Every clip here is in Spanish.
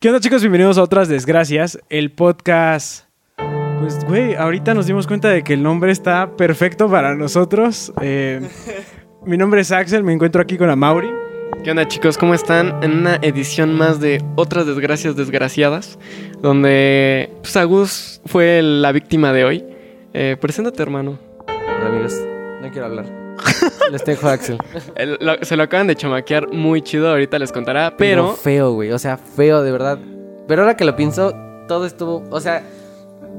¿Qué onda chicos? Bienvenidos a Otras Desgracias, el podcast... Pues, güey, ahorita nos dimos cuenta de que el nombre está perfecto para nosotros. Eh, mi nombre es Axel, me encuentro aquí con la Mauri. ¿Qué onda chicos? ¿Cómo están? En una edición más de Otras Desgracias Desgraciadas, donde pues, Agus fue la víctima de hoy. Eh, preséntate, hermano. Hola, amigos, no quiero hablar. Les dejo a Axel. El- lo- se lo acaban de chamaquear muy chido, ahorita les contará, Pero pero... feo, güey. O sea, feo, de verdad. Pero ahora que lo pienso, todo estuvo. O sea,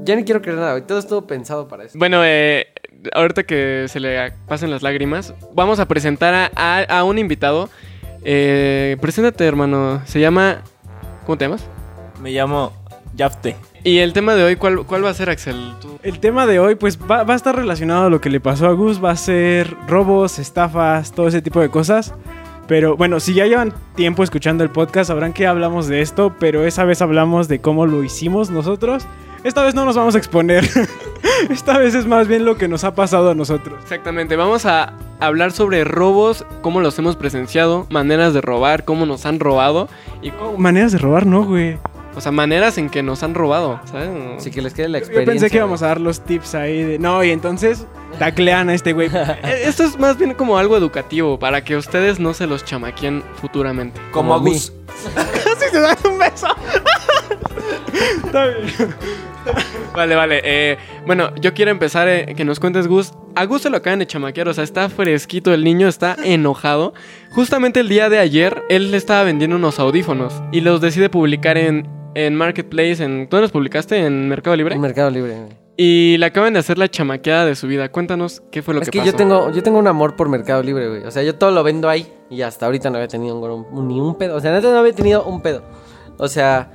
ya ni quiero creer nada, güey. Todo estuvo pensado para eso. Bueno, eh, ahorita que se le pasen las lágrimas, vamos a presentar a, a- a un invitado. Eh, preséntate, hermano. Se llama... ¿Cómo te llamas? Me llamo Yafte. Y el tema de hoy, ¿cuál, cuál va a ser, Axel? Tú- El tema de hoy, pues, va, va a estar relacionado a lo que le pasó a Gus. Va a ser robos, estafas, todo ese tipo de cosas. Pero bueno, si ya llevan tiempo escuchando el podcast, sabrán que hablamos de esto, pero esa vez hablamos de cómo lo hicimos nosotros. Esta vez no nos vamos a exponer. Esta vez es más bien lo que nos ha pasado a nosotros. Exactamente, vamos a hablar sobre robos, cómo los hemos presenciado, maneras de robar, cómo nos han robado y Oh, maneras de robar, no, güey. O sea, maneras en que nos han robado, ¿sabes? Así que les quede la Yo experiencia. pensé que íbamos a dar los tips ahí de... No, y entonces taclean a este güey. Eh, Esto es más bien como algo educativo para que ustedes no se los chamaquien futuramente. Como Como mí. Gus. Casi se dan un beso. Está bien. Vale, vale. eh, bueno, yo quiero empezar eh, que nos cuentes, Gus. A Gus se lo acaban de chamaquear, o sea, está fresquito el niño, está enojado. Justamente el día de ayer, él le estaba vendiendo unos audífonos y los decide publicar en, en Marketplace. En, ¿Dónde los publicaste? ¿En Mercado Libre? En Mercado Libre. Y le acaban de hacer la chamaqueada de su vida. Cuéntanos qué fue lo Es que, que pasó. yo tengo, yo tengo un amor por Mercado Libre, güey. O sea, yo todo lo vendo ahí y hasta ahorita no había tenido un- ni un pedo. O sea, neta no había tenido un pedo. O sea,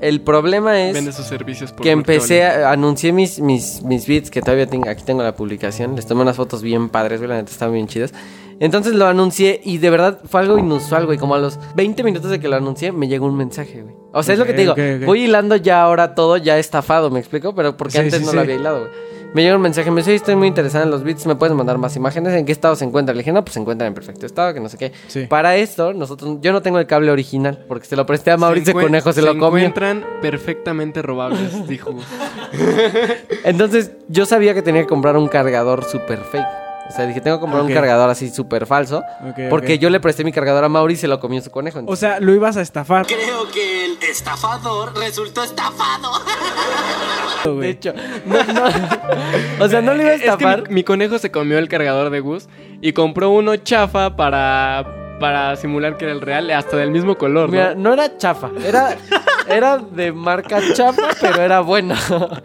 el problema es Vende sus servicios por que empecé, a, anuncié mis, mis, mis beats, que todavía tengo, aquí tengo la publicación. Les tomé unas fotos bien padres, güey, la neta estaban bien chidas. Entonces lo anuncié y de verdad fue algo inusual, güey. Como a los 20 minutos de que lo anuncié, me llegó un mensaje, güey. O sea, es lo que te digo. Voy hilando ya ahora todo ya estafado, ¿me explico? Pero porque Sí, antes sí, no sí. lo había hilado, güey. Me llegó un mensaje, me dice, "Oye, estoy muy interesada en los beats, ¿me puedes mandar más imágenes? ¿En qué estado se encuentra? Le dije, no, pues se encuentra en perfecto estado, que no sé qué. Sí. Para esto, nosotros, yo no tengo el cable original, porque se lo presté a Mauricio encuen- Conejo, se, lo comió. encuentran perfectamente robables, dijo. Entonces, yo sabía que tenía que comprar un cargador super fake. O sea, dije, tengo que comprar un cargador así súper falso. Porque yo le presté mi cargador a Mauri y se lo comió su conejo. O sea, lo ibas a estafar. Creo que el estafador resultó estafado. de hecho, no, no. o sea, no le iba a Es que estafar. mi, mi conejo se comió el cargador de Gus y compró uno chafa para, para simular que era el real, hasta del mismo color, ¿no? Mira, no era chafa, era, era de marca chafa, pero era bueno.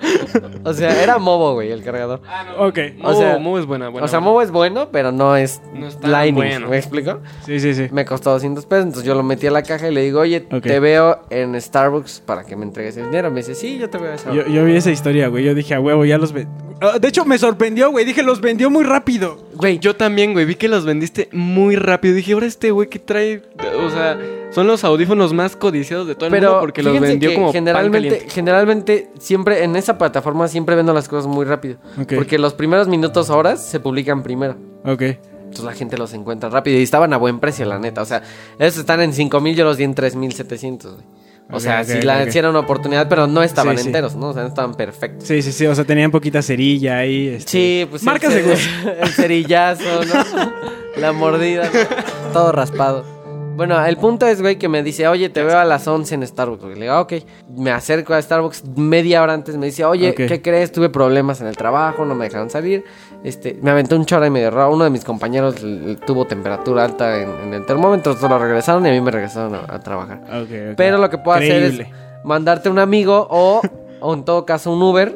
o sea, era Movo, güey, el cargador. Ok. Movo, o sea- Movo es buena, buena. o sea, buena. Movo es bueno, pero no es, No Lightning, bueno. ¿me explico? Sí, sí, sí. Me costó 200 pesos, entonces yo lo metí a la caja y le digo, oye, Ok. te veo en Starbucks para que me entregues el dinero. Me dice, sí, yo te veo a esa hora". Yo, yo vi esa historia, güey. Yo dije, a huevo, ya los ve. Ah, De hecho, me sorprendió, güey. Dije, los vendió muy rápido. Güey, yo también, güey, vi que los vendiste muy rápido. Dije, ahora este güey que trae, o sea, son los audífonos más codiciados de todo el mundo Pero porque los vendió como generalmente, generalmente siempre en esa plataforma siempre vendo las cosas muy rápido. Porque los primeros minutos, horas se publican primero. Ok. Entonces la gente los encuentra rápido y estaban a buen precio, la neta. O sea, esos están en 5000, yo los di en 3700, güey. O sea, si la ok. si era una oportunidad, pero no estaban Sí, sí. enteros, ¿no? O sea, no estaban perfectos. Sí, sí, sí. O sea, tenían poquita cerilla ahí. este. Sí, pues Marcas el, de cer- el cerillazo, ¿no? La mordida, ¿no? todo raspado. Bueno, el punto es, güey, que me dice, oye, te veo a las 11 en Starbucks. güey. Le digo, "Ah, ok. Me acerco a Starbucks media hora antes. Me dice, oye. ¿qué crees? Tuve problemas en el trabajo, no me dejaron salir. Este, me aventó un chorro y medio raro. Uno de mis compañeros tuvo temperatura alta en, en el termómetro. Entonces lo regresaron y a mí me regresaron a, a trabajar. Ok. Pero lo que puedo hacer es mandarte un amigo o, o en todo caso un Uber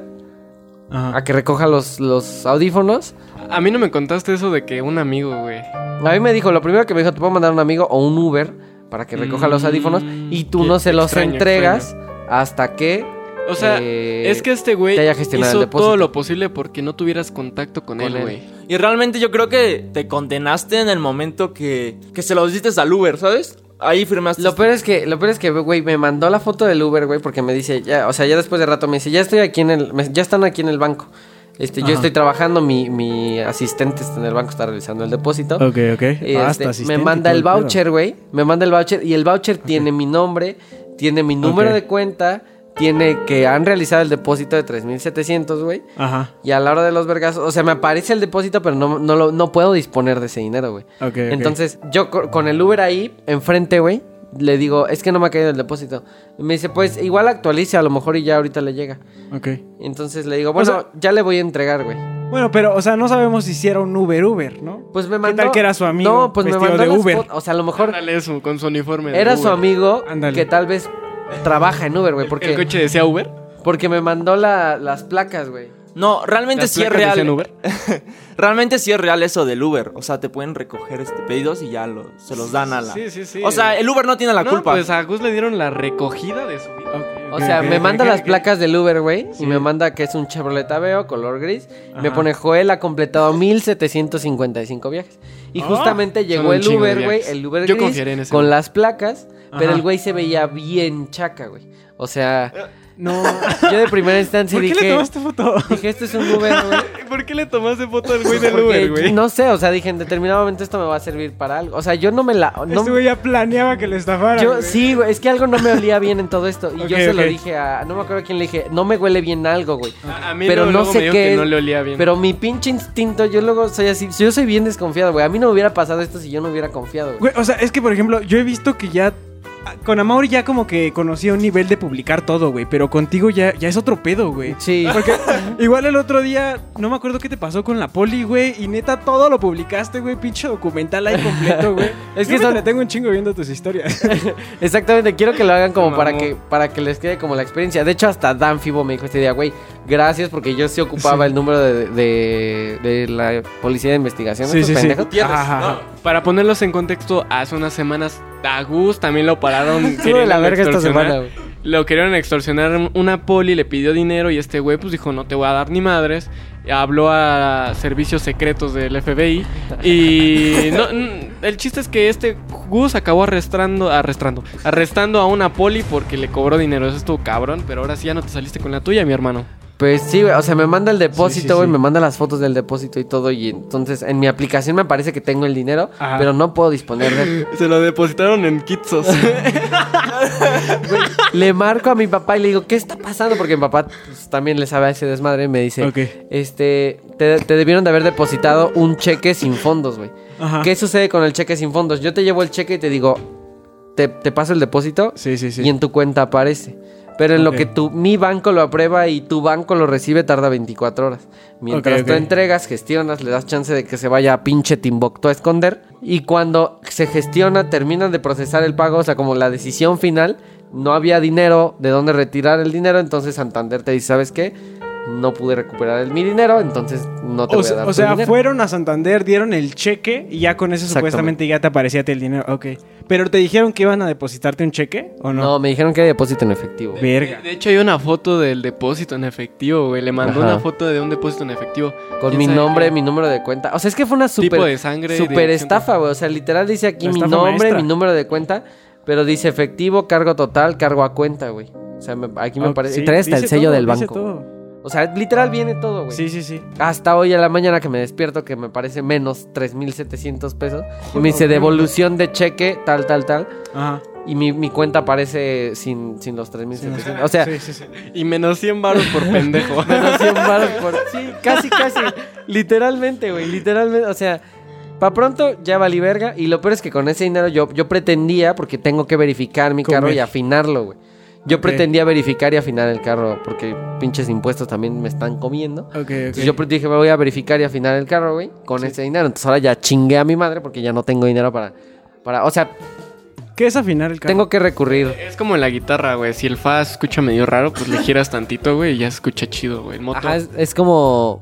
Ajá. a que recoja los, los audífonos. A mí no me contaste eso de que un amigo, güey. A mí me dijo, lo primero que me dijo, te puedo mandar un amigo o un Uber para que recoja los Mm, audífonos y tú no se los extraño, entregas hasta que O sea, Eh, es que este güey hizo todo lo posible porque no tuvieras contacto con, Con él, él. güey. Y realmente yo creo que te condenaste en el momento que, que se los diste al Uber, ¿sabes? Ahí firmaste. Lo peor es que, lo peor es que, güey, me mandó la foto del Uber, güey, porque me dice, ya, o sea, ya después de rato me dice, ya estoy aquí en el, me- ya están aquí en el banco. Este, yo estoy trabajando, mi, mi asistente está en el banco, está realizando el depósito. Ok, ok. Ah, este, hasta me manda el voucher, güey. Me manda el voucher y el voucher tiene mi nombre, tiene mi número de cuenta, tiene que han realizado el depósito de 3700, güey. Ajá. Y a la hora de los vergazos, o sea, me aparece el depósito, pero no, no, lo- no puedo disponer de ese dinero, güey. Ok, ok. Entonces, yo co- con el Uber ahí, enfrente, güey, le digo, es que no me ha caído el depósito. Y me dice, pues igual actualice, a lo mejor y ya ahorita le llega. Ok. Entonces le digo, bueno, sea- ya le voy a entregar, güey. Bueno, pero, o sea, no sabemos si hiciera un Uber Uber, ¿no? Pues me ¿Qué mandó. tal que era su amigo No, pues me mandó de las Uber? O sea, a lo mejor Ándale eso, con su uniforme. de era su amigo Ándale. que tal vez trabaja en Uber, güey. ¿El Porque, coche decía Uber? porque me mandó la- las placas, güey. No, realmente ¿Las sí es real. Uber? Realmente sí es real eso del Uber. O sea, te pueden recoger este pedidos y ya lo- se los dan a la. Sí, sí, sí. O sea, el Uber no tiene la No, culpa. Pues a Gus le dieron la recogida de su vida. O sea, me manda las placas del Uber, güey. Sí. Y me manda que es un Chevrolet Aveo, color gris. Me pone Joel ha completado 1755 viajes. Y Ah, justamente llegó el Uber, güey. El Uber Yo gris confiaré en ese con las placas. Pero Ajá. el güey se veía bien chaca, güey. O sea, No. yo de primera instancia ¿Por qué dije... le tomaste foto? Dije, este es un Uber, güey. ¿Por qué le tomaste foto al güey del Porque, Uber, güey? No sé, o sea, dije, en determinado momento esto me va a servir para algo. O sea, yo no me la... No, este güey ya planeaba que le estafaran. yo, güey. sí, güey, es que algo no me olía bien en todo esto. Y yo se lo dije a... No me acuerdo a quién le dije, no me huele bien algo, güey. A, a mí Pero luego no me sé dijo qué que no le olía bien. Pero mi pinche instinto, yo luego soy así. Yo soy bien desconfiado, güey. A mí no me hubiera pasado esto si yo no hubiera confiado, güey. Güey, o sea, es que, por ejemplo, yo he visto que ya... Con Amaury ya como que conocía un nivel de publicar todo, güey. Pero contigo ya, ya es otro pedo, güey. Sí. Porque igual el otro día, no me acuerdo qué te pasó con la poli, güey. Y neta, todo lo publicaste, güey. Pinche documental ahí completo, güey. Es que son- tengo un chingo viendo tus historias. Exactamente, quiero que lo hagan como para que, para que les quede como la experiencia. De hecho, hasta Dan Fibo me dijo este día, güey, gracias porque yo sí ocupaba Sí. el número de, de, de la policía de investigación. Sí, sí, sí. pendejos. ¿Entiendes? Ajá, ajá. No. Para ponerlos en contexto, hace unas semanas a Gus también lo pararon. De la verga esta semana, güey. Lo querían extorsionar una poli, le pidió dinero y este güey pues dijo no te voy a dar ni madres. Habló a servicios secretos del FBI y no, el chiste es que este Gus acabó arrestando, arrestando, arrestando a una poli porque le cobró dinero. Eso estuvo cabrón, pero ahora sí ya no te saliste con la tuya, mi hermano. Pues sí, güey, o sea, me manda el depósito, sí, güey, sí. me manda las fotos del depósito y todo. Y entonces en mi aplicación me parece que tengo el dinero, Ajá. pero no puedo disponer de él. Se lo depositaron en Kitsos. Le marco a mi papá y le digo, ¿qué está pasando? Porque mi papá pues, también le sabe a ese desmadre y me dice, este, te, te debieron de haber depositado un cheque sin fondos, güey. Ajá. ¿Qué sucede con el cheque sin fondos? Yo te llevo el cheque y te digo, te, te paso el depósito Sí, sí, sí. y en tu cuenta aparece. Pero en lo que tu, mi banco lo aprueba y tu banco lo recibe tarda 24 horas. Mientras tú entregas, gestionas, le das chance de que se vaya a pinche Timbuktu a esconder. Y cuando se gestiona, terminan de procesar el pago, o sea, como la decisión final, no había dinero de dónde retirar el dinero, entonces Santander te dice, ¿sabes qué? No pude recuperar el, mi dinero, entonces no te O, voy a dar o tu sea, dinero. fueron a Santander, dieron el cheque y ya con eso supuestamente ya te aparecía el dinero. Ok. Pero te dijeron que iban a depositarte un cheque o no? No, me dijeron que hay depósito en efectivo. Verga. De hecho, hay una foto del depósito en efectivo, güey. Le mandó Ajá. una foto de un depósito en efectivo. Con ¿Quién mi nombre, qué? mi número de cuenta. O sea, es que fue una super, Tipo de sangre, super estafa, güey. O sea, literal dice aquí mi nombre, maestra. mi número de cuenta, pero dice efectivo, cargo total, cargo a cuenta, güey. O sea, me- aquí me parece. sí, y trae hasta el sello todo, del dice banco. O sea, literal viene todo, güey. Sí, sí, sí. Hasta hoy a la mañana que me despierto, que me parece menos 3.700 pesos. Y me dice devolución de cheque, tal, tal, tal. Ajá. Y mi, mi cuenta aparece sin, sin los 3.700. O sea, Sí, sí, sí. Y menos 100 baros por pendejo. Menos 100 varos por... Sí, casi, casi. Literalmente, güey. Literalmente. O sea, pa' pronto ya valí verga. Y lo peor es que con ese dinero yo, yo pretendía, porque tengo que verificar mi carro Comer. y afinarlo, güey. Yo Ok. pretendía verificar y afinar el carro, porque pinches impuestos también me están comiendo. Ok, ok. Entonces yo dije, me voy a verificar y afinar el carro, güey, con ese dinero. Entonces ahora ya chingué a mi madre porque ya no tengo dinero para... para o sea, ¿Qué es afinar el carro? tengo que recurrir. Es como en la guitarra, güey. Si el fa se escucha medio raro, pues le giras tantito, güey, y ya se escucha chido, güey. El moto. Ajá, es, es como...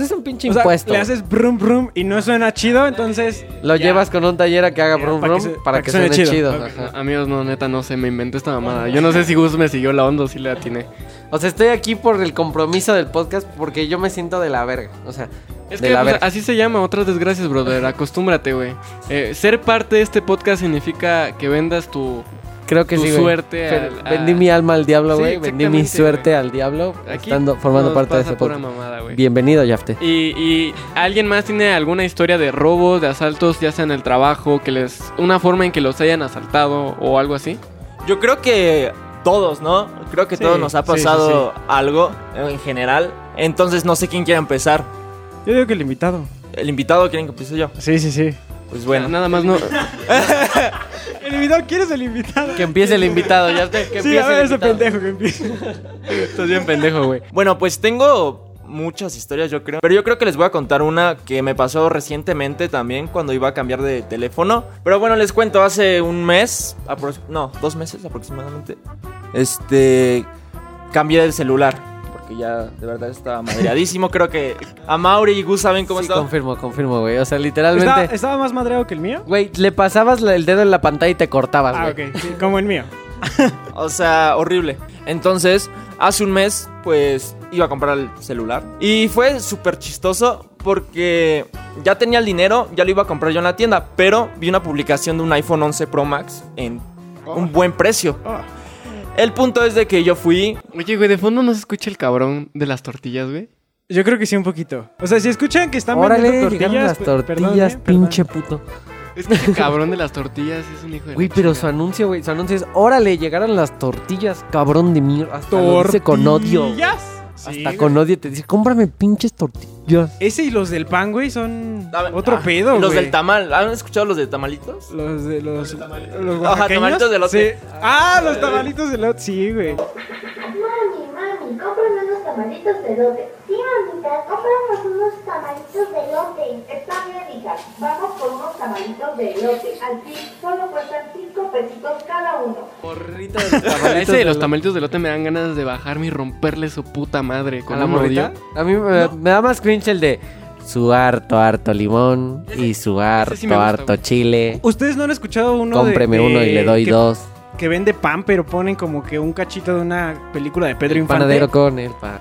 Pues es un pinche O sea, impuesto. le haces brum brum y no suena chido, entonces... Lo ya. llevas con un taller a que haga brum para brum para, que, suene, chido. Amigos, no, neta, no sé, me inventé esta mamada. Yo no sé si Gus me siguió la onda o si le atiné. O sea, estoy aquí por el compromiso del podcast porque yo me siento de la verga. O sea, Es de que la pues, verga. así se llama, otras desgracias, brother. Acostúmbrate, güey. Eh, ser parte de este podcast significa que vendas tu. Creo que tu sí, güey. suerte Fe- al- a- Vendí mi alma al diablo, Sí, güey. Vendí mi exactamente, suerte al diablo Aquí estando, formando nos parte de pasa ese pura podcast. mamada, güey. Bienvenido, Yafte. Y, y alguien más tiene alguna historia de robos, de asaltos, ya sea en el trabajo, que les. una forma en que los hayan asaltado o algo así. Yo creo que todos, ¿no? Creo que Sí, todos nos ha sí, sí, pasado algo en general. Entonces no sé quién quiere empezar. Yo digo que el invitado. El invitado quieren que empiece yo. Sí, sí, sí. Pues bueno. Nada más no. El invitado, ¿quién es el invitado? Que empiece el invitado, ya te, que Sí, a ver ese pendejo que empiece. Estás bien pendejo, güey. Bueno, pues tengo muchas historias, yo creo. Pero yo creo que les voy a contar una que me pasó recientemente también cuando iba a cambiar de teléfono. Pero bueno, les cuento, hace un mes, no, dos meses aproximadamente. Este, cambié de celular. Porque ya de verdad estaba madreadísimo. creo que a Mauri y Gus saben cómo Sí, está. confirmo, confirmo, güey. O sea, ¿Estaba, literalmente. estaba más madreado que el mío? Güey, le pasabas el dedo en la pantalla y te cortabas, Ah, güey. ok. sí, como el mío. O sea, horrible. Entonces, hace un mes, pues iba a comprar el celular. Y fue súper chistoso porque ya tenía el dinero, ya lo iba a comprar yo en la tienda. Pero vi una publicación de un iPhone 11 Pro Max en un buen precio. Oh. El punto es de que yo fui. Oye, güey, de fondo no se escucha el cabrón de las tortillas, güey. Yo creo que sí, un poquito. O sea, si escuchan que están Órale, vendiendo tortillas... las tortillas, perdón, ¿eh? pinche puto. Es que ese cabrón de las tortillas es un hijo de. Güey, la pero su anuncio, güey, su anuncio es, órale, llegaron las tortillas, cabrón de mierda. Hasta lo dice con odio. ¿Tortillas? Sí, Hasta güey. con odio te dice, cómprame pinches tortillas. Ese y los del pan, güey, son A ver, otro ah, pedo, Los güey. del tamal. ¿Han escuchado los de tamalitos? Los de los... Los Ajá, oaxaqueños. tamalitos de. Sí. Ah, los tamalitos de elote. Sí, güey. Mami, mami, cómprame unos tamalitos de lote. Sí, mamita, cómpranos unos tamalitos de lote. Está bien, hija. Vamos por unos tamalitos de lote. Al fin, solo cuestan cinco pesitos cada uno. Ese de los tamalitos de lote me dan ganas de bajarme y romperle su puta madre ¿A con la un morrita? A mí me, me da más cringe el de su harto, harto limón y su harto, sí me gusta, harto chile. ¿Ustedes no han escuchado uno de- Cómpreme de- uno y le doy que, dos. Que vende pan, pero ponen como que un cachito de una película de Pedro Infante. Panadero con el pan.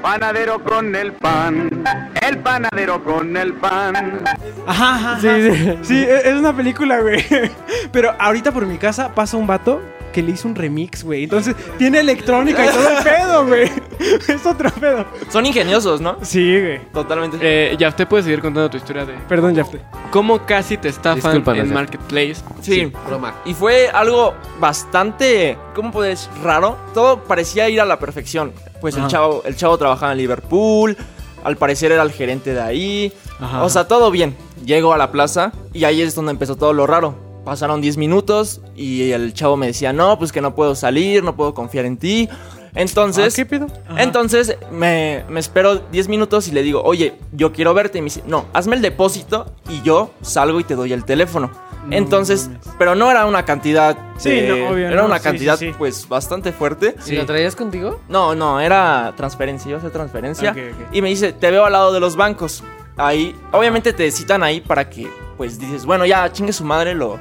Panadero con el pan, el panadero con el pan. Ajá, ajá, Sí, ajá. sí. Sí, e- es una película, güey. Pero ahorita por mi casa pasa un vato que le hizo un remix, güey. Entonces tiene electrónica y todo el pedo, güey. Es otro pedo. Son ingeniosos, ¿no? Sí, güey. Totalmente. Eh, ya usted puede seguir contando tu historia de Perdón, Jafte. cómo casi te estafan Discúlpanos, en. Marketplace. sí. Broma. Y fue algo bastante, ¿cómo puedes? Raro. Todo parecía ir a la perfección. Pues el chavo, el chavo trabajaba en Liverpool. Al parecer era el gerente de ahí. Ajá. O sea, todo bien. Llego a la plaza y ahí es donde empezó todo lo raro. Pasaron 10 minutos y el chavo me decía, no, pues que no puedo salir, no puedo confiar en ti. Entonces, Ah. Ajá. entonces me, me espero 10 minutos y le digo, oye, yo quiero verte. Y me dice, no, hazme el depósito y yo salgo y te doy el teléfono. Entonces, pero no era una cantidad. Sí, de- no, obvio, Era no, una sí, cantidad, sí, sí. pues, bastante fuerte. ¿Y lo traías contigo? No, no, era transferencia, iba a hacer transferencia. Y me dice, te veo al lado de los bancos. Ahí, obviamente te citan ahí para que, pues dices, bueno, ya chingue su madre, lo,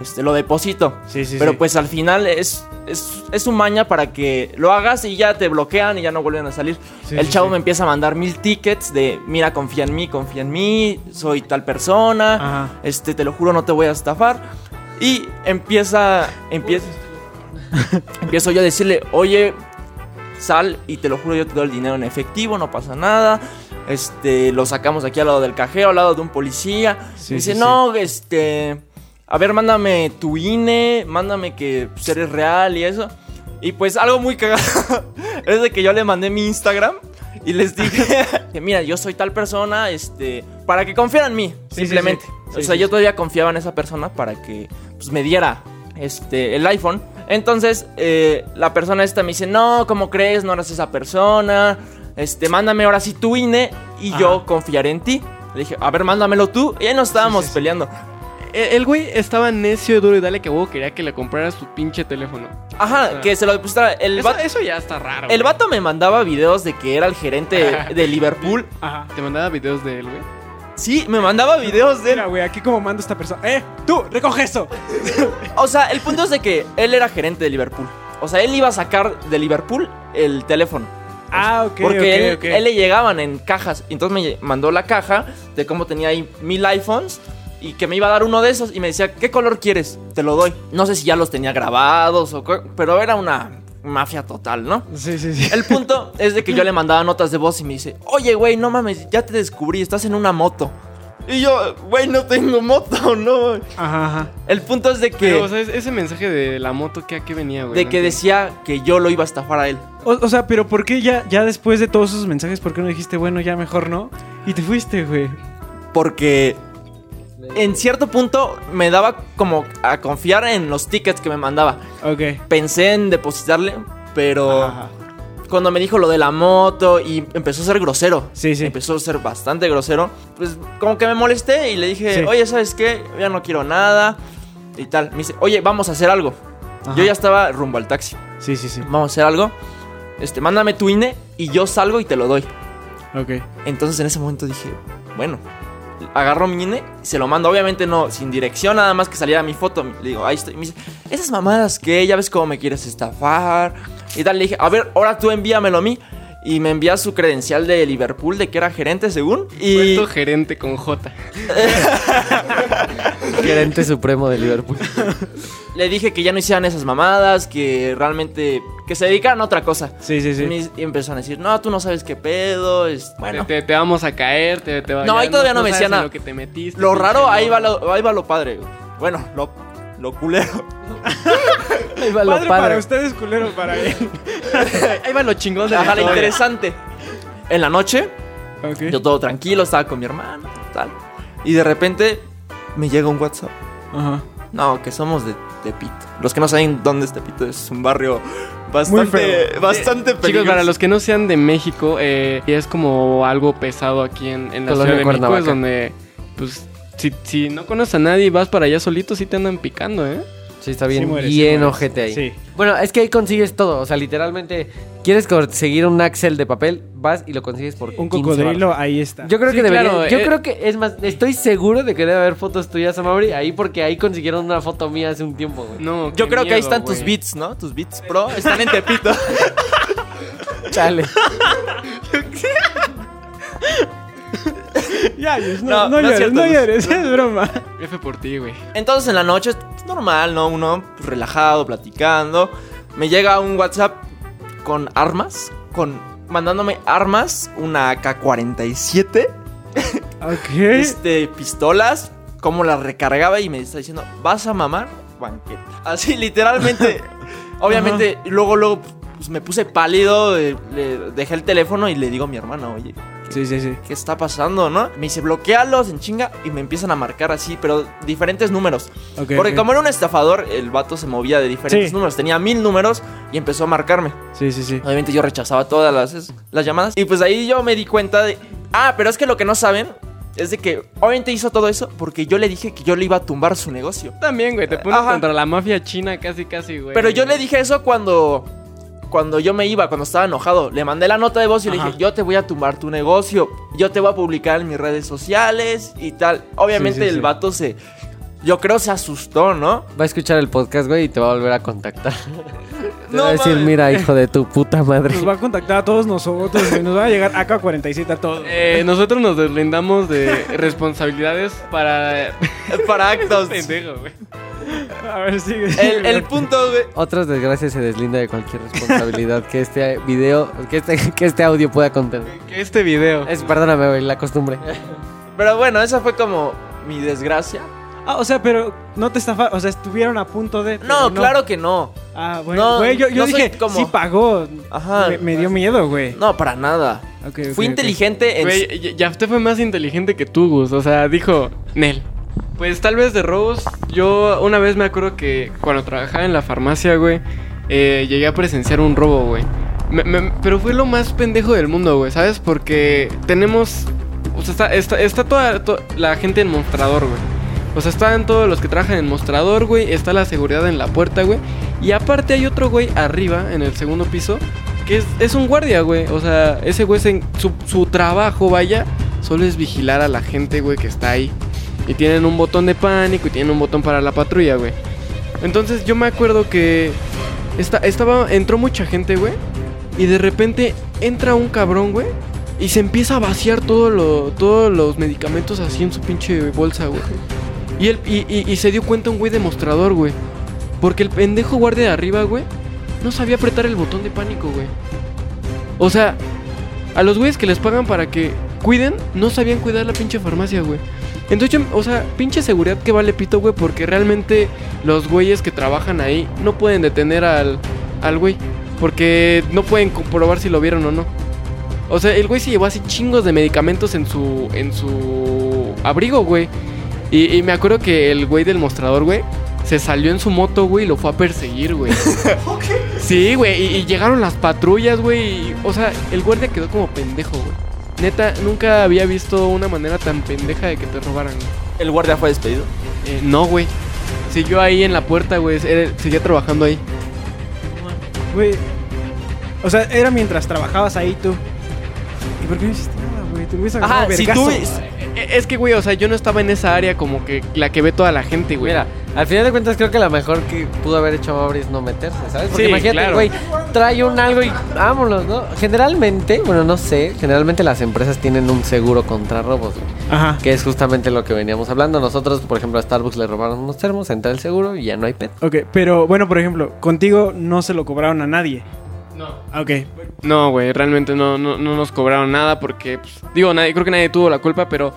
este, lo deposito. Sí, sí, Pero sí. pues al final es, es, es un maña para que lo hagas y ya te bloquean y ya no vuelven a salir. Sí, El sí, chavo sí. me empieza a mandar mil tickets de, mira, confía en mí, confía en mí, soy tal persona, Ajá. este, te lo juro, no te voy a estafar. Y empieza, empieza, empiezo yo a decirle, oye, sal y te lo juro, yo te doy el dinero en efectivo, no pasa nada. Este, lo sacamos aquí al lado del cajero, al lado de un policía. Me dice, no, este, a ver, mándame tu INE, mándame que pues, eres real y eso. Y pues algo muy cagado es de que yo le mandé mi Instagram y les dije que mira, yo soy tal persona, este, para que confieran en mí, Sí, simplemente. sí, sí. o sea, yo todavía confiaba en esa persona para que pues, me diera este, el iPhone. Entonces, eh, la persona esta me dice, no, ¿cómo crees? No eres esa persona. Este, mándame ahora sí tu INE y Ajá. yo confiaré en ti. Le dije, a ver, mándamelo tú. Y ahí nos estábamos peleando. El, el güey estaba necio, duro y dale que huevo quería que le comprara su pinche teléfono. Ajá, Ah. que se lo depositara. El, Eso, vato- eso ya está raro. el güey. vato me mandaba videos de que era el gerente de Liverpool. Ajá. Te mandaba videos de él, güey. Sí, me mandaba videos de él. Mira, güey, aquí como manda esta persona. ¡Eh! ¡Tú! ¡Recoge eso! O sea, el punto es de que él era gerente de Liverpool. O sea, él iba a sacar de Liverpool el teléfono. Ah, ok, porque ok, él, él le llegaban en cajas. Entonces me mandó la caja de cómo tenía ahí mil iPhones. Y que me iba a dar uno de esos. Y me decía, ¿qué color quieres? Te lo doy. No sé si ya los tenía grabados o qué, Pero era una mafia total, ¿no? Sí, sí, sí. El punto es de que yo le mandaba notas de voz y me dice, oye, güey, no mames, ya te descubrí, estás en una moto. Y yo, güey, no tengo moto, no. Ajá, ajá. El punto es de que, Pero, o sea, ese mensaje de la moto, ¿qué, ¿a qué venía, güey? de No que entiendo. decía que yo lo iba a estafar a él. O, o sea, pero ¿por qué ya, ya después de todos esos mensajes, por qué no dijiste, bueno, ya mejor no? Y te fuiste, güey. Porque en cierto punto me daba como a confiar en los tickets que me mandaba. Ok. Pensé en depositarle, pero Ajá. cuando me dijo lo de la moto y empezó a ser grosero. Sí, sí. Empezó a ser bastante grosero. Pues como que me molesté y le dije, Sí. oye, ¿sabes qué? Ya no quiero nada. Y tal. Me dice, oye, vamos a hacer algo. Ajá. Yo ya estaba rumbo al taxi. Sí, sí, sí. Vamos a hacer algo. Este, mándame tu INE y yo salgo y te lo doy. Ok. Entonces en ese momento dije, bueno, agarro mi INE y se lo mando. Obviamente no, sin dirección, nada más que saliera mi foto. Le digo, ahí estoy. Y me dice, esas mamadas que ya ves cómo me quieres estafar. Y tal, le dije, a ver, ahora tú envíamelo a mí. Y me envía su credencial de Liverpool, de que era gerente según. Y Puesto gerente con J. Gerente supremo de Liverpool. le dije que ya no hicieran esas mamadas, que realmente, que se dedicaran a otra cosa. Sí, sí, sí. Y, empezaron a decir, no, tú no sabes qué pedo. Es... Bueno, Te, te- te vamos a caer, te, te va- No, ahí todavía no me sabes decía en nada. Lo que te metiste, lo raro, ahí va lo, ahí va lo padre. Bueno, lo, lo culero. Ahí va lo Padre para padre. ustedes, culero para él. Ahí va lo chingón de la Ajá, lo interesante. En la noche, yo todo tranquilo, estaba con mi hermano, tal. Y de repente me llega un WhatsApp. Ajá. No, que somos de Tepito. Los que no saben dónde es Tepito, es un barrio bastante, bastante Chicos, peligroso. para los que no sean de México, eh, y es como algo pesado aquí en, en la Colonia Ciudad de México, es donde, pues, si, si no conoces a nadie y vas para allá solito, sí te andan picando, ¿eh? Sí, está bien, Sí mueres, sí bien mueres. ojete ahí. Sí. Bueno, es que ahí consigues todo. O sea, literalmente, quieres conseguir un Axel de papel, vas y lo consigues por Un 15 cocodrilo, ahí está. Yo creo Sí, que debería. claro, yo eh. creo que, es más, estoy seguro de que debe haber fotos tuyas, Amaury, ahí porque ahí consiguieron una foto mía hace un tiempo, güey. No, Yo creo que ahí están tus beats, ¿no? Tus beats pro están en Tepito. Chale. Ya, Yus, No, no, no, no es llores, cierto, no llores, es broma. F por ti, güey. Entonces en la noche es normal, ¿no? Uno pues, relajado, platicando. Me llega un WhatsApp con armas, con mandándome armas, una AK-47, Ok. este, pistolas, cómo las recargaba y me está diciendo, ¿vas a mamar? Banqueta. Así literalmente. Obviamente, luego, luego pues, me puse pálido, eh, le dejé el teléfono y le digo a mi hermana, oye, Sí, sí, sí. ¿qué está pasando, no? Me dice, bloquealos en chinga y me empiezan a marcar así, pero diferentes números. Porque como era un estafador, el vato se movía de diferentes Sí. números. Tenía mil números y empezó a marcarme. Sí, sí, sí. Obviamente yo rechazaba todas las, las llamadas. Y pues ahí yo me di cuenta de... Ah, pero es que lo que no saben es de que obviamente hizo todo eso porque yo le dije que yo le iba a tumbar su negocio. También, güey, te pones Ajá. contra la mafia china casi, casi, güey. Pero yo le dije eso cuando... Cuando yo me iba, cuando estaba enojado, le mandé la nota de voz y le dije, yo te voy a tumbar tu negocio, yo te voy a publicar en mis redes sociales y tal. Obviamente Sí, sí, el sí. vato se, yo creo se asustó, ¿no? Va a escuchar el podcast, güey, y te va a volver a contactar. Te No va a decir, mira, hijo de tu puta madre. Nos va a contactar a todos nosotros, güey. Nos va a llegar AK-47 a todos. Eh, nosotros nos deslindamos de responsabilidades para... Para actos. Pendejo, güey. A ver, sigue. El, el punto, güey. Otras desgracias se deslinda de cualquier responsabilidad que este video, que este, que este audio pueda contener. Que este video... Es, perdóname, güey, la costumbre. Pero bueno, esa fue como mi desgracia. Ah, o sea, pero no te estafaron. O sea, estuvieron a punto de. No, claro que no. Ah, bueno. No, güey, yo, yo no soy dije, como- sí pagó. Ajá. Me, me dio miedo, güey. No, para nada. Ok, ok, Fui inteligente en... Güey, ya- ya usted fue más inteligente que tú, Gus. O sea, dijo, Nel. Pues tal vez de robos. Yo una vez me acuerdo que cuando trabajaba en la farmacia, güey, eh, llegué a presenciar un robo, güey. Pero fue lo más pendejo del mundo, güey, ¿sabes? Porque tenemos. O sea, está, está, toda, to- la gente en mostrador, güey. O sea, están todos los que trabajan en mostrador, güey. Está la seguridad en la puerta, güey. Y aparte hay otro güey arriba, en el segundo piso, que es, un guardia, güey. O sea, ese güey, su, su trabajo, vaya, solo es vigilar a la gente, güey, que está ahí. Y tienen un botón de pánico y tienen un botón para la patrulla, güey. Entonces yo me acuerdo que esta- estaba, entró mucha gente, güey. Y de repente entra un cabrón, güey. Y se empieza a vaciar todos los medicamentos así en su pinche bolsa, güey. Y, él, y, y- y se dio cuenta un güey demostrador, güey. Porque el pendejo guardia de arriba, güey, no sabía apretar el botón de pánico, güey. O sea, a los güeyes que les pagan para que cuiden, no sabían cuidar la pinche farmacia, güey. Entonces, yo, o sea, pinche seguridad que vale pito, güey, porque realmente los güeyes que trabajan ahí no pueden detener al, al güey. Porque no pueden comprobar si lo vieron o no. O sea, el güey se llevó así chingos de medicamentos en su, en su abrigo, güey. Y, y me acuerdo que el güey del mostrador, güey, se salió en su moto, güey, y lo fue a perseguir, güey. Sí, güey, y, y llegaron las patrullas, güey. y, O sea, el guardia quedó como pendejo, güey. Neta, nunca había visto una manera tan pendeja de que te robaran. El guardia fue despedido. Eh, no, güey. Siguió ahí en la puerta, güey. Seguía trabajando ahí. Güey. O sea, era mientras trabajabas ahí tú. ¿Y por qué no hiciste nada, güey? Te hubieses agarrado Ajá, si tú... Eh, Es que, güey, o sea, yo no estaba en esa área como que la que ve toda la gente, güey. Mira, al final de cuentas creo que la mejor que pudo haber hecho Mauri es no meterse, ¿sabes? Porque Sí, imagínate, claro. güey, trae un algo y vámonos, ¿no? Generalmente, bueno, no sé, generalmente las empresas tienen un seguro contra robos, güey. Ajá. Que es justamente lo que veníamos hablando. Nosotros, por ejemplo, a Starbucks le robaron unos termos, entra el seguro y ya no hay pet. Ok, pero bueno, por ejemplo, contigo no se lo cobraron a nadie. No. Ok. No, güey, realmente no, no, no nos cobraron nada porque, pues, digo, nadie, creo que nadie tuvo la culpa, pero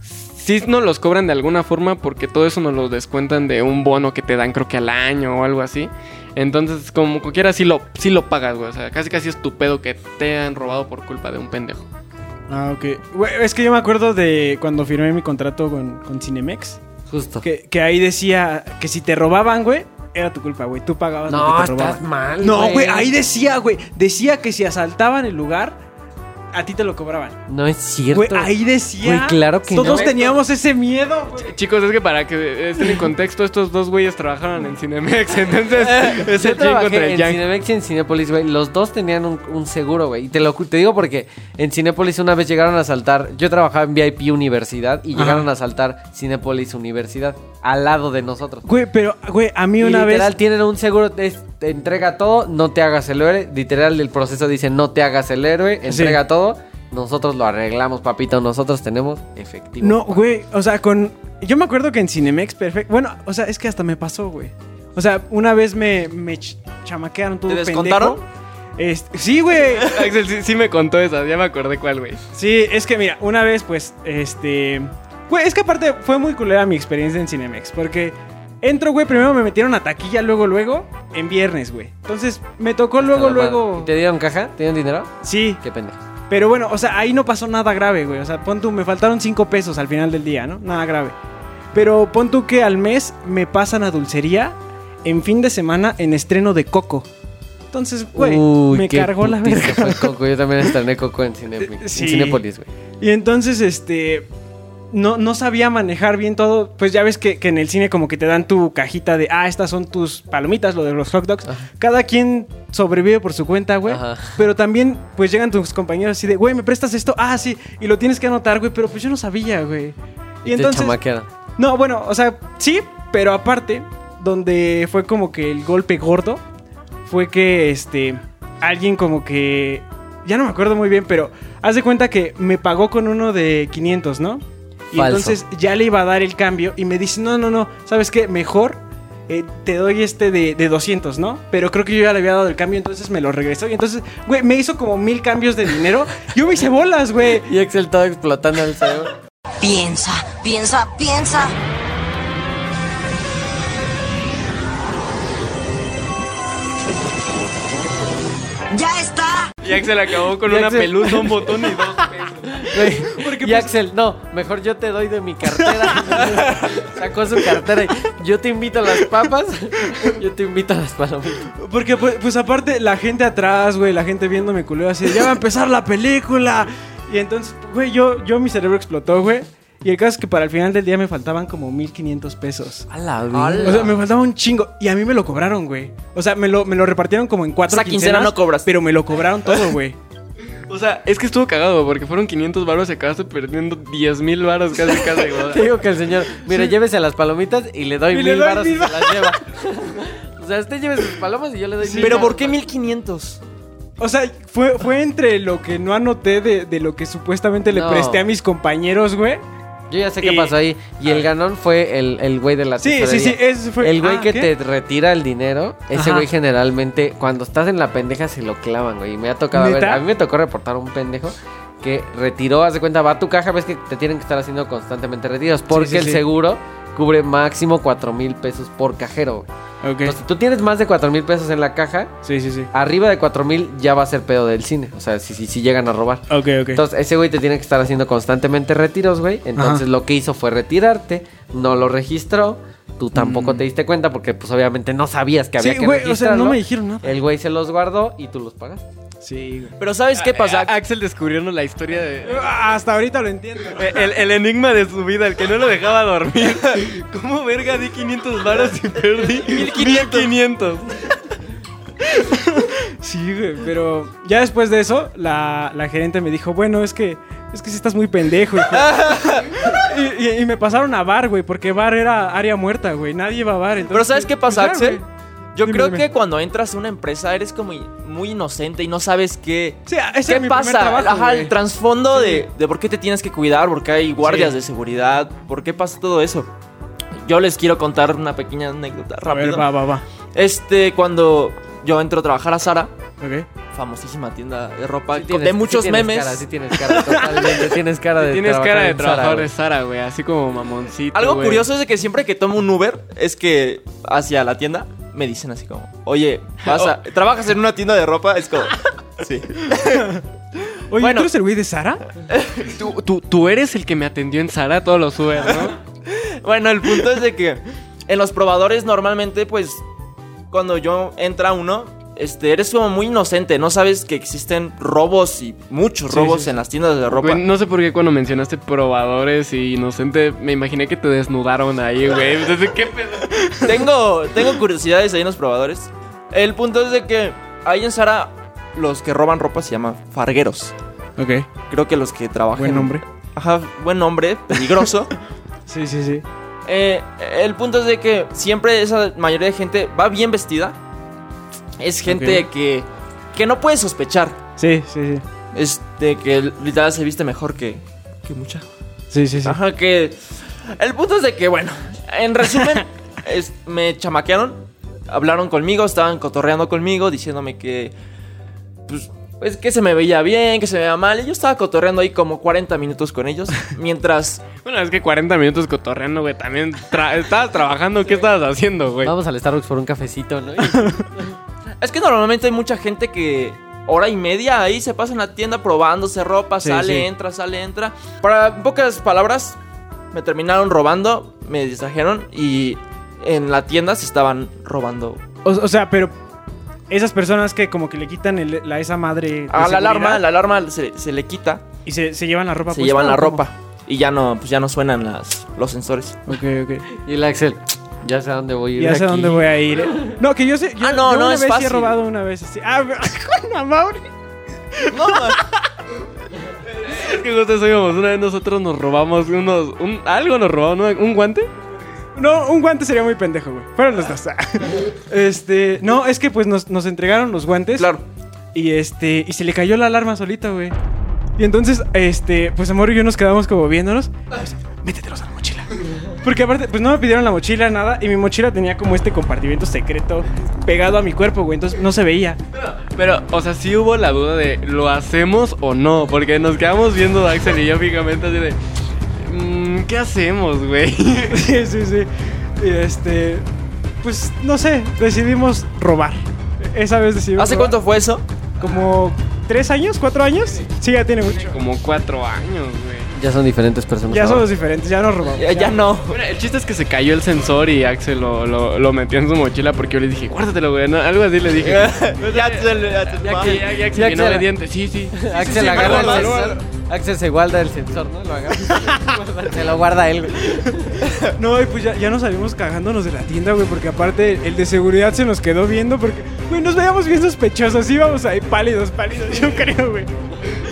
sí nos los cobran de alguna forma porque todo eso nos lo descuentan de un bono que te dan creo que al año o algo así. Entonces, como quiera, sí lo, sí lo pagas, güey. O sea, casi casi es tu pedo que te han robado por culpa de un pendejo. Ah, ok. Güey, es que yo me acuerdo de cuando firmé mi contrato con, con Cinemex. Justo. Que, que ahí decía que si te robaban, güey, era tu culpa, güey. Tú pagabas lo No, que te estás mal. No, güey, ahí decía, güey. Decía que si asaltaban el lugar, a ti te lo cobraban. No es cierto. Güey, ahí decía. Güey, claro que Todos no. teníamos ese miedo. Chicos, es que para que estén en contexto, estos dos güeyes trabajaron en Cinemex, entonces es el Jin contra el en Yang. Cinemex y en Cinépolis, güey. Los dos tenían un, un seguro, güey. Y te lo te digo porque en Cinépolis una vez llegaron a asaltar. Yo trabajaba en VIP Universidad y Ajá. llegaron a asaltar Cinépolis Universidad al lado de nosotros. Güey, pero, güey, a mí Y una literal vez. tienen un seguro, es- te entrega todo, no te hagas el héroe. Literal el proceso dice no te hagas el héroe, entrega todo. Nosotros lo arreglamos, papito. Nosotros tenemos efectivo. No, güey, o sea, con... Yo me acuerdo que en Cinemex, perfecto... Bueno, o sea, es que hasta me pasó, güey. O sea, una vez me, me ch- chamaquearon todo ¿Te pendejo. descontaron? Este, sí, güey. Axel sí, sí me contó esa, ya me acordé cuál, güey. Sí, es que mira, una vez, pues, este... Güey, es que aparte fue muy culera mi experiencia en Cinemex, porque... Entro, güey, primero me metieron a taquilla, luego, luego, en viernes, güey. Entonces, me tocó luego, luego... ¿Te dieron caja? ¿Te dieron dinero? Sí, Qué pendejo. Pero bueno, o sea, ahí no pasó nada grave, güey. O sea, pon tú, me faltaron 5 pesos al final del día, ¿no? Nada grave. Pero pon tú que al mes me pasan a dulcería en fin de semana en estreno de Coco. Entonces, güey, Uy, me qué cargó la verga. fue Coco. Yo también estrené Coco en, Cine, en Sí. Cinépolis, güey. Y entonces, este. No, no sabía manejar bien todo. Pues ya ves que, que en el cine, como que te dan tu cajita de. Ah, estas son tus palomitas, lo de los hot dogs. Cada quien sobrevive por su cuenta, güey. Pero también, pues llegan tus compañeros así de, güey, ¿me prestas esto? Ah, sí. Y lo tienes que anotar, güey. Pero pues yo no sabía, güey. Y, Y, entonces. te. No, bueno, o sea, sí, pero aparte, donde fue como que el golpe gordo, fue que este, alguien como que, ya no me acuerdo muy bien, pero haz de cuenta que me pagó con uno de 500, ¿no? Y Falso. entonces ya le iba a dar el cambio y me dice, no, no, no, ¿sabes qué? Mejor eh, te doy este de, de 200, ¿no? Pero creo que yo ya le había dado el cambio, entonces me lo regresó. Y entonces, güey, me hizo como mil cambios de dinero. Yo me hice bolas, güey. Y Excel todo explotando el cerebro. Piensa, piensa, piensa. ¡Ya está! Y Axel acabó con Y una Axel- pelusa, un botón y dos pesos. Y Axel, no, mejor yo te doy de mi cartera. Sacó su cartera y yo te invito a las papas, yo te invito a las palomitas. Porque, pues, pues, aparte, la gente atrás, güey, la gente viéndome culero así, ya va a empezar la película. Y entonces, güey, yo, yo mi cerebro explotó, güey. Y el caso es que para el final del día me faltaban como 1500 pesos. A la O sea, me faltaba un chingo. Y a mí me lo cobraron, güey. O sea, me lo, me lo repartieron como en cuatro Esa quincena quincenas, no cobras. Pero me lo cobraron todo, güey. O sea, es que estuvo cagado porque fueron 500 baros y acabaste perdiendo 10 mil baros casi casi, güey. Te digo que el señor, mira, llévese las palomitas y le doy Y le mil doy varos y se las lleva. o sea, usted lleve sus palomas y yo le doy mil Pero. ¿por qué 1500? O sea, fue, fue entre lo que no anoté de, de lo que supuestamente le No. presté a mis compañeros, güey. Yo ya sé qué Y- pasó ahí. Y el ganón fue el, el güey de la Sí, sí, tesorería. sí, ese fue- El güey ah, que ¿qué? te retira el dinero, ese Ajá. güey generalmente, cuando estás en la pendeja, se lo clavan, güey. Y me ha tocado ver, ¿Neta? a mí me tocó reportar a un pendejo que retiró, haz de cuenta, va a tu caja, ves que te tienen que estar haciendo constantemente retiros. Porque sí, el sí. seguro cubre máximo 4 mil pesos por cajero. güey. Ok. Entonces, si tú tienes más de 4 mil pesos en la caja, Sí, sí, sí. arriba de 4 mil ya va a ser pedo del cine. O sea, si, si, si llegan a robar. Ok, ok. Entonces, ese güey te tiene que estar haciendo constantemente retiros, güey. Entonces, Ajá. lo que hizo fue retirarte, no lo registró. Tú tampoco te diste cuenta porque, pues, obviamente no sabías que había Mm. Que güey, o sea, registrarlo. no me dijeron nada. El güey se los guardó y tú los pagaste. Sí, güey. Pero ¿sabes qué pasa? A- Axel descubriendo la historia de... Hasta ahorita lo entiendo. El, el enigma de su vida, el que no lo dejaba dormir. ¿Cómo verga di 500 varos y perdí 1500? Sí, güey, pero ya después de eso, la, la gerente me dijo, bueno, es que es que si estás muy pendejo. hijo". y, y- y me pasaron a bar, güey, porque bar era área muerta, güey. Nadie iba a bar. entonces, Pero ¿sabes qué pues, pasa, ya, Axel? güey. Yo Dime, creo dime. que cuando entras a una empresa eres como muy inocente y no sabes qué, Sí, ese qué es mi primer pasa. trabajo, Ajá, el trasfondo de, de por qué te tienes que cuidar, por qué hay guardias Sí. de seguridad, por qué pasa todo eso. Yo les quiero contar una pequeña anécdota A ver, rápido. va, va, va. Este, cuando yo entro a trabajar a Sara, Ok. famosísima tienda de ropa, Sí tienes- de sí muchos tienes memes. Cara, sí tienes cara, totalmente. tienes cara de Tienes trabajar cara de trabajador de Sara, güey. Así como mamoncito, Algo curioso es de que siempre que tomo un Uber, es que hacia la tienda me dicen así como, oye, vas a, ¿trabajas en una tienda de ropa? Es como, sí. Oye, Bueno. ¿tú eres el güey de Sara? Tú, tú, tú eres el que me atendió en Sara todos los Uber, ¿no? Bueno, el punto es de que en los probadores normalmente, pues, cuando yo entra uno, este, eres como muy inocente, no sabes que existen robos y muchos Sí, robos sí. en las tiendas de ropa. Güey, no sé por qué cuando mencionaste probadores y inocente, me imaginé que te desnudaron ahí, güey. Entonces, ¿qué pedo? tengo, tengo curiosidades ahí en los probadores. El punto es de que ahí en Sara los que roban ropa se llaman fargueros. Ok. Creo que los que trabajan. Buen nombre. Ajá, buen nombre, peligroso. Sí, sí, sí. Eh, el punto es de que siempre esa mayoría de gente va bien vestida. Es gente que, que no puede sospechar. Sí, sí, sí. Este, que literal se viste mejor que, que mucha. Sí, sí, sí. Ajá, que. El punto es de que, bueno, en resumen, es- me chamaquearon, hablaron conmigo, estaban cotorreando conmigo, diciéndome que. Pues, pues que se me veía bien, que se me veía mal. Y yo estaba cotorreando ahí como 40 minutos con ellos. mientras. Bueno, es que 40 minutos cotorreando, güey. También tra- estabas trabajando. ¿Qué estabas haciendo, güey? Vamos al Starbucks por un cafecito, ¿no? Es que normalmente hay mucha gente que. Hora y media ahí se pasa en la tienda probándose ropa, Sí, sale, sí. entra, sale, entra. Para pocas palabras, me terminaron robando, me distrajeron y en la tienda se estaban robando O, o sea, pero esas personas que como que le quitan el- la, esa madre. A Ah, la alarma, la alarma se, se le quita, Y se, se llevan la ropa se puesta, llevan la ropa y ya no, pues ya no suenan las, los sensores. Ok, ok. y el Axel, ya sé a dónde voy a ir. Ya sé a dónde voy a ir. No, que yo sé. Yo, Ah, no, yo no, una es vez sí fácil. he robado una vez así. Ah, con la Mauri. No, Es que íbamos. Una vez nosotros nos robamos unos. Un, algo nos robamos, ¿no? ¿Un guante? No, un guante sería muy pendejo, güey. Fueron los dos. este. No, es que pues nos, nos entregaron los guantes. claro. Y este. Y se le cayó la alarma solita, güey. Y entonces, este, pues Amor y yo nos quedamos como viéndonos. Pues, métetelos a la mochila. Porque aparte, pues no me pidieron la mochila, nada. Y mi mochila tenía como este compartimento secreto pegado a mi cuerpo, güey. Entonces no se veía. Pero, o sea, sí hubo la duda de ¿lo hacemos o no? Porque nos quedamos viendo Axel y yo fijamente así de. "Mm, ¿Qué hacemos, güey? sí, sí, sí. Y este. Pues no sé, decidimos robar. Esa vez decidimos. ¿Hace robar. cuánto fue eso? Como tres años, cuatro años. Sí, ya tiene mucho. Como cuatro años, güey. Ya son diferentes personas. Ya ahora. somos diferentes, ya nos robamos. Ya, ya no. Bueno, el chiste es que se cayó el sensor y Axel lo, lo, lo metió en su mochila porque yo le dije, guárdatelo, güey. ¿no? Algo así le dije. ya te- ya te- Ya que ya, ya, Axel, Axel. obediente. Sí, sí. Axel sí. Axel se guarda el sensor, ¿no? Lo agarra. se lo guarda él, güey. No, y pues ya, ya nos salimos cagándonos de la tienda, güey, porque aparte el de seguridad se nos quedó viendo porque, güey, nos veíamos bien sospechosos, íbamos ahí pálidos, pálidos, yo creo, güey.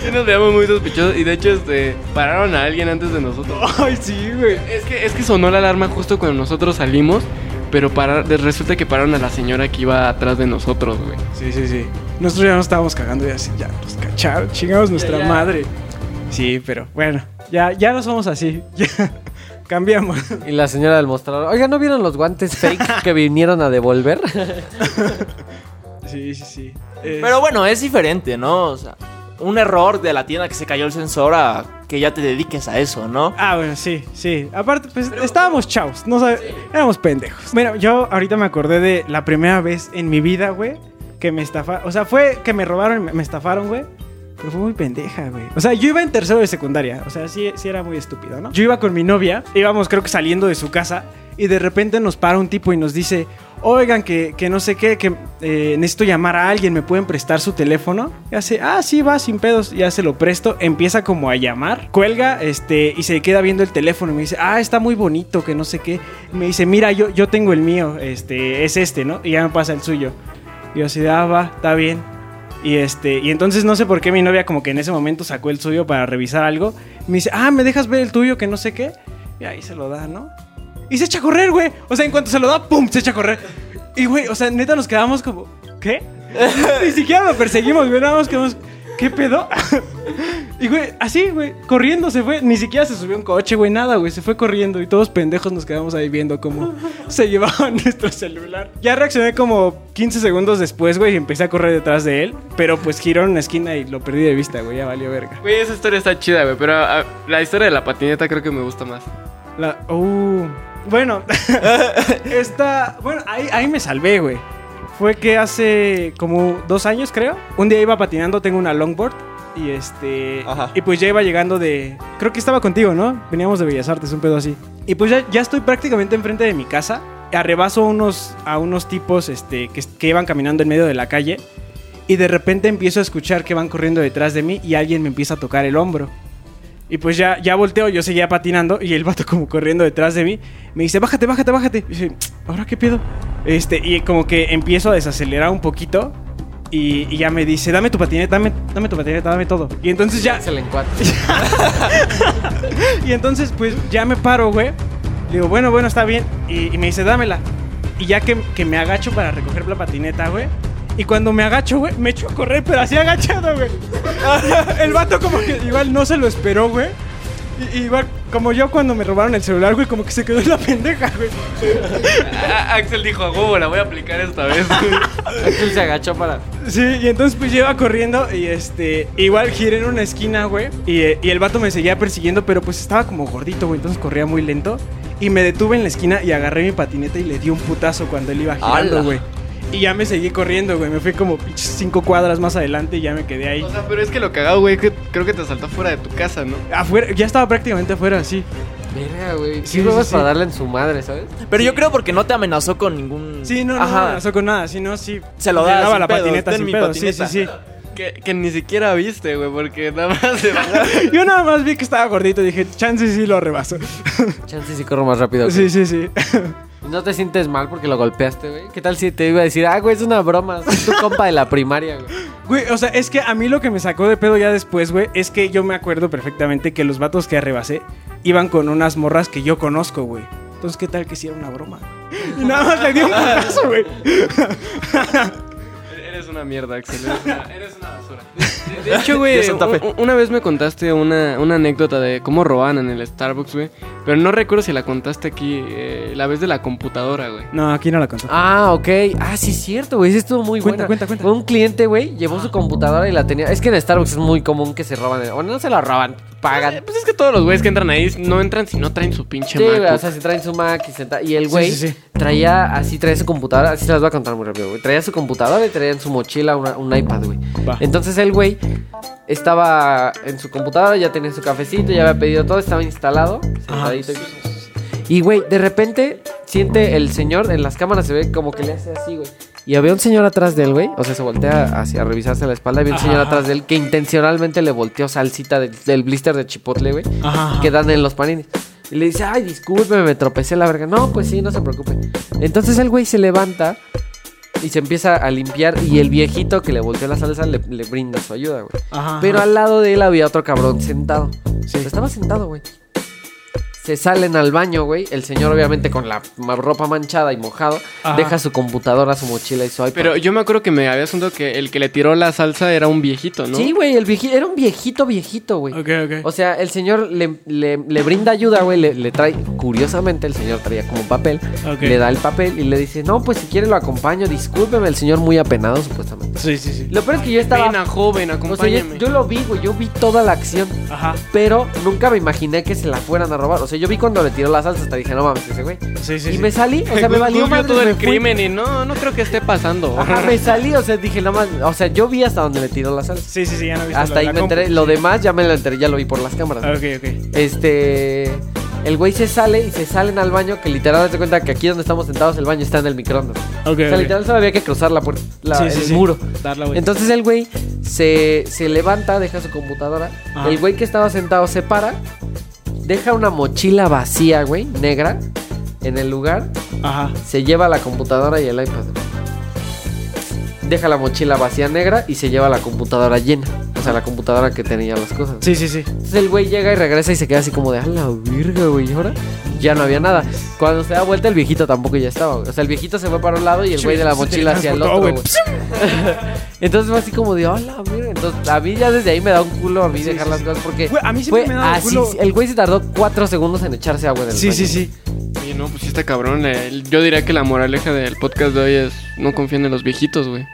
Sí nos veíamos muy sospechosos y de hecho este pararon a alguien antes de nosotros. Ay, sí, güey. Es que, es que sonó la alarma justo cuando nosotros salimos, pero para, resulta que pararon a la señora que iba atrás de nosotros, güey. Sí, sí, sí. Nosotros ya nos estábamos cagando y así, ya nos cacharon, chingamos nuestra madre. Sí, pero bueno, ya, ya no somos así, ya cambiamos. Y la señora del mostrador. Oiga, ¿no vieron los guantes fake que vinieron a devolver? Sí, sí, sí. Eh, Pero bueno, es diferente, ¿no? O sea, un error de la tienda que se cayó el sensor a que ya te dediques a eso, ¿no? Ah, bueno, sí, sí. Aparte, pues estábamos chavos, no sabe- éramos pendejos. Bueno, yo ahorita me acordé de la primera vez en mi vida, güey, que me estafaron. O sea, fue que me robaron, me- me estafaron, güey. Pero fue muy pendeja, güey. O sea, yo iba en tercero de secundaria. O sea, sí, sí era muy estúpido, ¿no? Yo iba con mi novia, íbamos creo que saliendo de su casa. Y de repente nos para un tipo y nos dice, oigan, que, que no sé qué, que eh, necesito llamar a alguien, ¿me pueden prestar su teléfono? Y hace, ah, sí, va, sin pedos. Ya se lo presto. Empieza como a llamar, cuelga, este, y se queda viendo el teléfono. Y me dice, ah, está muy bonito, que no sé qué. Y me dice, mira, yo, yo tengo el mío, este, es este, ¿no? Y ya me pasa el suyo. Y yo así, ah, va, está bien. Y este, y entonces no sé por qué mi novia como que en ese momento sacó el suyo para revisar algo. Me dice, ah, ¿me dejas ver el tuyo que no sé qué? Y ahí se lo da, ¿no? Y se echa a correr, güey. O sea, en cuanto se lo da, ¡pum! Se echa a correr. Y, güey, o sea, neta nos quedamos como, ¿qué? Ni siquiera lo perseguimos, güey. Nada más quedamos, ¿qué pedo? y, güey, así, güey, corriendo se fue. Ni siquiera se subió un coche, güey, nada, güey. Se fue corriendo y todos pendejos nos quedamos ahí viendo cómo se llevaban nuestro celular. Ya reaccioné como 15 segundos después, güey, y empecé a correr detrás de él. Pero pues giró en una esquina y lo perdí de vista, güey. Ya valió verga. Güey, esa historia está chida, güey. Pero ah, la historia de la patineta creo que me gusta más. La, uh, bueno, esta. Bueno, ahí, ahí me salvé, güey. Fue que hace como dos años, creo. Un día iba patinando, tengo una longboard. Y este. Ajá. Y pues ya iba llegando de. Creo que estaba contigo, ¿no? Veníamos de Bellas Artes, un pedo así. Y pues ya, ya estoy prácticamente enfrente de mi casa. Arrebaso unos, a unos tipos este, que, que iban caminando en medio de la calle. Y de repente empiezo a escuchar que van corriendo detrás de mí y alguien me empieza a tocar el hombro. Y pues ya, ya volteo, yo seguía patinando y el vato como corriendo detrás de mí. Me dice, bájate, bájate, bájate. Y dice, ¿ahora qué pedo? Este, y como que empiezo a desacelerar un poquito. Y, y ya me dice, dame tu patineta, dame, dame tu patineta, dame todo. Y entonces ya... Se le. Y entonces pues ya me paro, güey. Le digo, bueno, bueno, está bien. Y, y me dice, dámela. Y ya que, que me agacho para recoger la patineta, güey. Y cuando me agacho, güey, me echo a correr, pero así agachado, güey. El vato como que igual no se lo esperó, güey. Y- Igual, como yo cuando me robaron el celular, güey, como que se quedó en la pendeja, güey. Axel dijo, a huevo, la voy a aplicar esta vez. Axel se agachó para. Sí, y entonces pues yo iba corriendo y este, igual giré en una esquina, güey. Y, y el vato me seguía persiguiendo, pero pues estaba como gordito, güey, entonces corría muy lento. Y me detuve en la esquina y agarré mi patineta y le di un putazo cuando él iba girando, güey. Y ya me seguí corriendo, güey. Me fui como pinches cinco cuadras más adelante y ya me quedé ahí. o sea, pero es que lo cagado, güey, que creo que te saltó fuera de tu casa, ¿no? Afuera, ya estaba prácticamente afuera, sí. Verga, güey. Sí, Sí, huevos sí, para sí. darle en su madre, ¿sabes? Pero yo creo porque no te amenazó con ningún. Sí, no, no, no me amenazó con nada, si no, sí. Se lo daba la patineta ten sin mi pedo, sí, sí, sí. Que, que ni siquiera viste, güey, porque nada más se Yo nada más vi que estaba gordito y dije, chance sí lo rebaso. Chance si corro más rápido. sí, sí, sí. ¿Y ¿No te sientes mal porque lo golpeaste, güey? ¿Qué tal si te iba a decir, ah, güey, es una broma? Soy tu compa de la primaria, güey. Güey, o sea, es que a mí lo que me sacó de pedo ya después, güey, es que yo me acuerdo perfectamente que los vatos que arrebasé iban con unas morras que yo conozco, güey. Entonces, ¿qué tal que si era una broma? Y nada más le di un putazo, güey. Eres una mierda, Axel. Eres una, eres una basura. De, de hecho, güey, una vez me contaste una, una anécdota de cómo robaban en el Starbucks, güey. Pero no recuerdo si la contaste aquí, eh, la vez de la computadora, güey. No, aquí no la contó. Ah, ok. Ah, sí, es cierto, güey. Sí estuvo muy Cuenta, buena. cuenta, cuenta. Fue un cliente, güey, llevó su computadora y la tenía. Es que en Starbucks es muy común que se roban. Bueno, no se la roban, pagan. Pues es que todos los güeyes que entran ahí no entran si no traen su pinche Sí, güey, MacBook. o sea, se traen su Mac y, se y el güey sí, sí. traía así, traía su computadora, así se las voy a contar muy rápido, güey. Traía su computadora y traía en su mochila una- un iPad, güey. Va. Entonces el güey estaba en su computadora, ya tenía su cafecito, ya había pedido todo, estaba instalado, sentadito. Y, y, güey, de repente siente el señor, en las cámaras se ve como que le hace así, güey. Y había un señor atrás de él, güey. O sea, se voltea hacia revisarse la espalda. Había un señor atrás de él que intencionalmente le volteó salsita del- del blister de chipotle, güey Ajá. que dan en los panines. Y le dice, ay, discúlpeme, me tropecé la verga. No, pues sí, no se preocupe. Entonces el güey se levanta y se empieza a limpiar y el viejito que le volteó la salsa le, le brinda su ayuda, güey. Ajá. Pero al lado de él había otro cabrón sentado. Estaba sentado, güey. Se salen al baño, güey. El señor, obviamente, con la ropa manchada y mojado, Ajá. deja su computadora, su mochila y su iPad. Pero yo me acuerdo que me había asunto que el que le tiró la salsa era un viejito, ¿no? Sí, güey, el viejito, era un viejito, viejito, güey. Ok, ok. O sea, el señor le, le- le brinda ayuda, güey, le, le trae, curiosamente, el señor traía como papel, Ok. le da el papel y le dice, no, pues si quiere lo acompaño, discúlpeme, el señor muy apenado, supuestamente. Sí, sí, sí. Lo peor es que yo estaba... Pena, joven, o sea, yo, acompáñame. yo lo vi, güey, yo vi toda la acción, Ajá. pero nunca me imaginé que se la fueran a robar. O sea, yo vi cuando le tiró la salsa, hasta dije, no mames, ese güey. Sí, sí, y sí. me salí, o sea, me valió madre, todo el fui. crimen y no, no creo que esté pasando. Ajá, me salí, o sea, dije, nada más, o sea, yo vi hasta donde le tiró la salsa. Sí, sí, sí, ya no viste Hasta ahí me enteré, lo demás ya me lo enteré, ya lo vi por las cámaras. Ah, Ok, ok. Este. El güey se sale y se salen al baño. Que literal, te cuenta que aquí donde estamos sentados, el baño está en el microondas. Ok, O sea, literal, solo había que cruzar la puerta, la- Sí, el sí, sí. muro. Dar la vuelta. Entonces el güey se, se levanta, deja su computadora. Ajá. El güey que estaba sentado se para, deja una mochila vacía, güey, negra, en el lugar. Ajá. Se lleva la computadora y el iPad. Deja la mochila vacía negra y se lleva la computadora llena. O sea, la computadora que tenía las cosas. Sí, sí, sí. Entonces el güey llega y regresa y se queda así como de, a la virga, güey, ¿y ahora? Ya no había nada. Cuando se da vuelta, el viejito tampoco ya estaba. güey. O sea, el viejito se fue para un lado y el güey de la mochila hacia el otro, güey. Entonces fue así como de, a la virga. Entonces, a mí ya desde ahí me da un culo a mí dejar las cosas porque Güey, a mí siempre fue me dado así. culo. El güey se tardó cuatro segundos en echarse agua del Sí, baño. sí, sí. Oye, no, pues sí está cabrón. eh. Yo diría que la moraleja del podcast de hoy es no confíen en los viejitos, güey.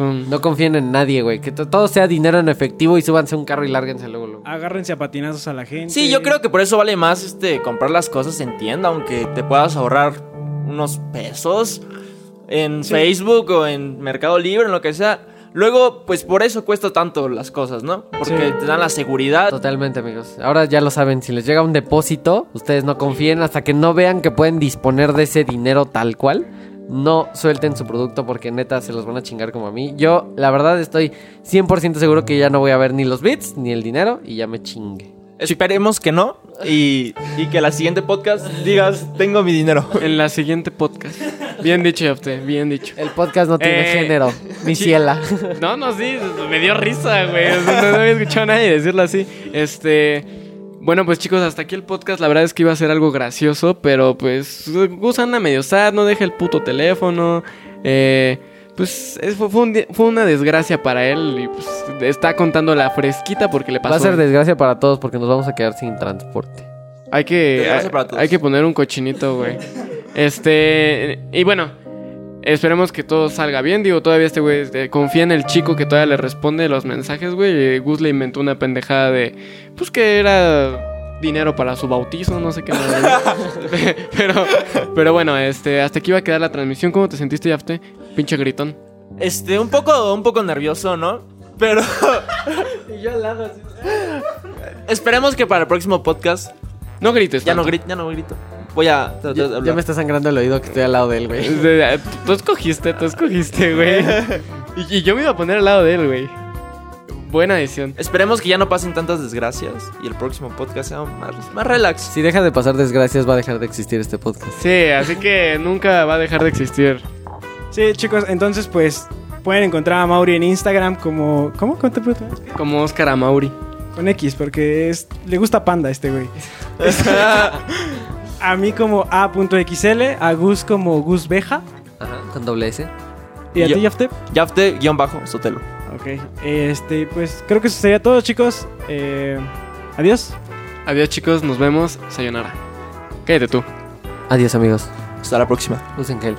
Son... No confíen en nadie, güey. Que to- todo sea dinero en efectivo y súbanse a un carro y lárguense luego, luego. Agárrense a patinazos a la gente. Sí, yo creo que por eso vale más este comprar las cosas en tienda, aunque te puedas ahorrar unos pesos en Facebook o en Mercado Libre, en lo que sea. Luego, pues por eso cuesta tanto las cosas, ¿no? Porque Sí. te dan la seguridad. Totalmente, amigos. Ahora ya lo saben, si les llega un depósito, ustedes no confíen hasta que no vean que pueden disponer de ese dinero tal cual. No suelten su producto porque neta se los van a chingar como a mí. Yo, la verdad, estoy 100% seguro que ya no voy a ver ni los bits ni el dinero y ya me chingue. Esperemos que no. Y, y que la siguiente podcast digas, tengo mi dinero. En la siguiente podcast. Bien dicho, Yafte, bien dicho. El podcast no tiene Eh, género, ni ciela. No, no, sí, me dio risa, güey. No, no había escuchado a nadie decirlo así. Este. Bueno, pues chicos, hasta aquí el podcast. La verdad es que iba a ser algo gracioso, pero pues. Gus anda medio sad, no deja el puto teléfono. Eh. Pues es- fue, fue un di- fue una desgracia para él y pues está contando la fresquita porque le pasó. Va a ser desgracia para todos porque nos vamos a quedar sin transporte. Hay que, Desgracia hay, para todos. hay que poner un cochinito, güey. Este. Y bueno, esperemos que todo salga bien. Digo, todavía este güey este, confía en el chico que todavía le responde los mensajes, güey. Y Gus le inventó una pendejada de. Pues que era dinero para su bautizo, no sé qué. nada. pero, pero bueno, este, hasta aquí va a quedar la transmisión. ¿Cómo te sentiste, Yafte? Pinche gritón. Este, un poco, un poco nervioso, ¿no? Pero Y yo al lado así. esperemos que para el próximo podcast No grites. ya no grito, ya no grito. Voy a Ya, me está sangrando el oído que estoy al lado de él, güey. Tú escogiste, tú escogiste, güey. Y, y yo me iba a poner al lado de él, güey. Buena decisión. Esperemos que ya no pasen tantas desgracias y el próximo podcast sea más, más relax. Si deja de pasar desgracias, va a dejar de existir este podcast. Sí, así que nunca va a dejar de existir. Sí, chicos, entonces pues pueden encontrar a Mauri en Instagram como... ¿Cómo? ¿Cómo te Como Oscar Amauri. Con X, porque es, le gusta panda a este güey. a mí como A.xl, a Gus como Gus Beja. Ajá, con doble S. ¿Y a Yo- ti, Yafte? Yafte, guion bajo, Sotelo. Ok. Este, pues creo que eso sería todo, chicos. Eh, adiós. Adiós, chicos. Nos vemos. Sayonara. Cállate tú. Adiós, amigos. Hasta la próxima. Usen gel.